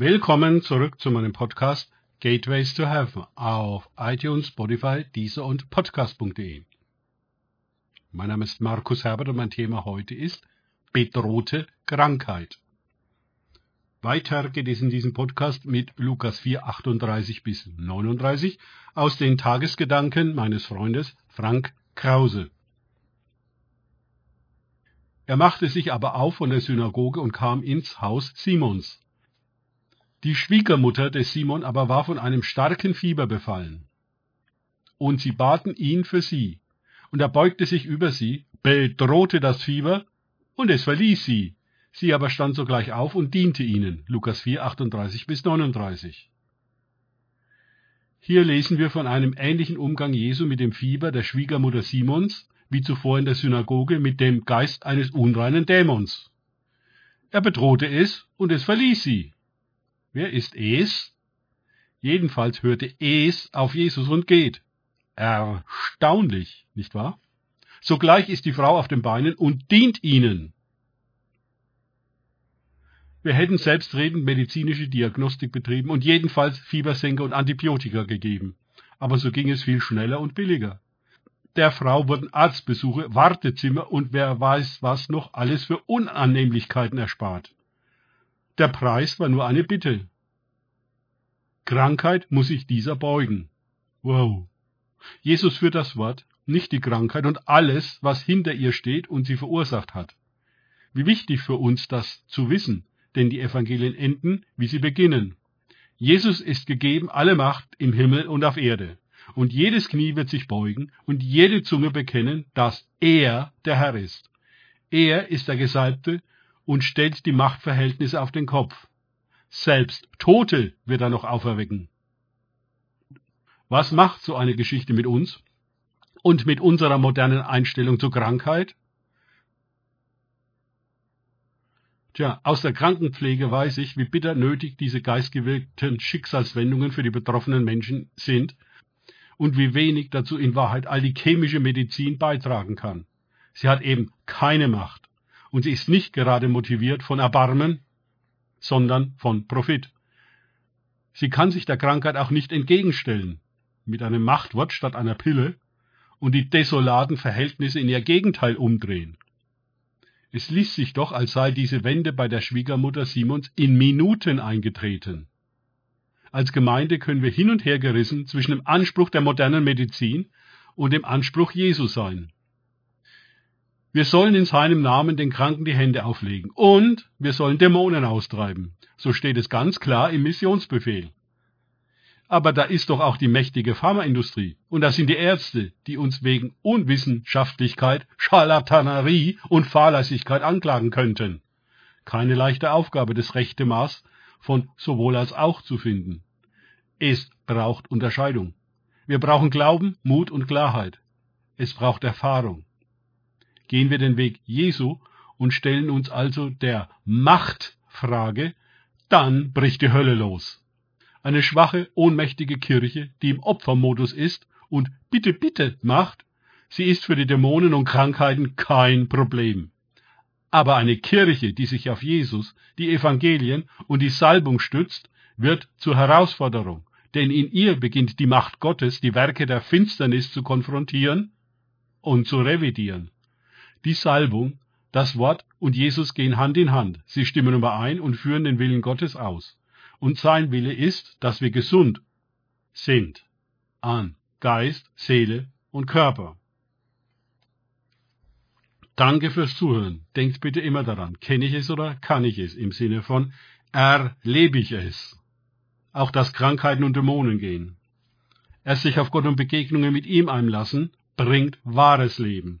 Willkommen zurück zu meinem Podcast Gateways to Heaven auf iTunes, Spotify, Deezer und Podcast.de. Mein Name ist Markus Herbert und mein Thema heute ist bedrohte Krankheit. Weiter geht es in diesem Podcast mit Lukas 4, 38 bis 39 aus den Tagesgedanken meines Freundes Frank Krause. Er machte sich aber auf von der Synagoge und kam ins Haus Simons. Die Schwiegermutter des Simon aber war von einem starken Fieber befallen. Und sie baten ihn für sie. Und er beugte sich über sie, bedrohte das Fieber, und es verließ sie. Sie aber stand sogleich auf und diente ihnen. Lukas 4, 38 bis 39. Hier lesen wir von einem ähnlichen Umgang Jesu mit dem Fieber der Schwiegermutter Simons, wie zuvor in der Synagoge mit dem Geist eines unreinen Dämons. Er bedrohte es, und es verließ sie. Wer ist es? Jedenfalls hörte es auf Jesus und geht. Erstaunlich, nicht wahr? Sogleich ist die Frau auf den Beinen und dient ihnen. Wir hätten selbstredend medizinische Diagnostik betrieben und jedenfalls Fiebersenker und Antibiotika gegeben. Aber so ging es viel schneller und billiger. Der Frau wurden Arztbesuche, Wartezimmer und wer weiß was noch alles für Unannehmlichkeiten erspart. Der Preis war nur eine Bitte. Krankheit muss sich dieser beugen. Wow. Jesus führt das Wort, nicht die Krankheit und alles, was hinter ihr steht und sie verursacht hat. Wie wichtig für uns das zu wissen, denn die Evangelien enden, wie sie beginnen. Jesus ist gegeben alle Macht im Himmel und auf Erde. Und jedes Knie wird sich beugen und jede Zunge bekennen, dass er der Herr ist. Er ist der Gesalbte und stellt die Machtverhältnisse auf den Kopf. Selbst Tote wird er noch auferwecken. Was macht so eine Geschichte mit uns und mit unserer modernen Einstellung zur Krankheit? Tja, aus der Krankenpflege weiß ich, wie bitter nötig diese geistgewirkten Schicksalswendungen für die betroffenen Menschen sind und wie wenig dazu in Wahrheit all die chemische Medizin beitragen kann. Sie hat eben keine Macht und sie ist nicht gerade motiviert von Erbarmen, sondern von Profit. Sie kann sich der Krankheit auch nicht entgegenstellen, mit einem Machtwort statt einer Pille, und die desolaten Verhältnisse in ihr Gegenteil umdrehen. Es liest sich doch, als sei diese Wende bei der Schwiegermutter Simons in Minuten eingetreten. Als Gemeinde können wir hin und her gerissen zwischen dem Anspruch der modernen Medizin und dem Anspruch Jesu sein. Wir sollen in seinem Namen den Kranken die Hände auflegen und wir sollen Dämonen austreiben. So steht es ganz klar im Missionsbefehl. Aber da ist doch auch die mächtige Pharmaindustrie und das sind die Ärzte, die uns wegen Unwissenschaftlichkeit, Scharlatanerie und Fahrlässigkeit anklagen könnten. Keine leichte Aufgabe, das rechte Maß von sowohl als auch zu finden. Es braucht Unterscheidung. Wir brauchen Glauben, Mut und Klarheit. Es braucht Erfahrung gehen wir den Weg Jesu und stellen uns also der Machtfrage, dann bricht die Hölle los. Eine schwache, ohnmächtige Kirche, die im Opfermodus ist und bitte, bitte macht, sie ist für die Dämonen und Krankheiten kein Problem. Aber eine Kirche, die sich auf Jesus, die Evangelien und die Salbung stützt, wird zur Herausforderung, denn in ihr beginnt die Macht Gottes, die Werke der Finsternis zu konfrontieren und zu revidieren. Die Salbung, das Wort und Jesus gehen Hand in Hand. Sie stimmen überein und führen den Willen Gottes aus. Und sein Wille ist, dass wir gesund sind an Geist, Seele und Körper. Danke fürs Zuhören. Denkt bitte immer daran, kenne ich es oder kann ich es im Sinne von erlebe ich es. Auch dass Krankheiten und Dämonen gehen. Erst sich auf Gott und Begegnungen mit ihm einlassen, bringt wahres Leben.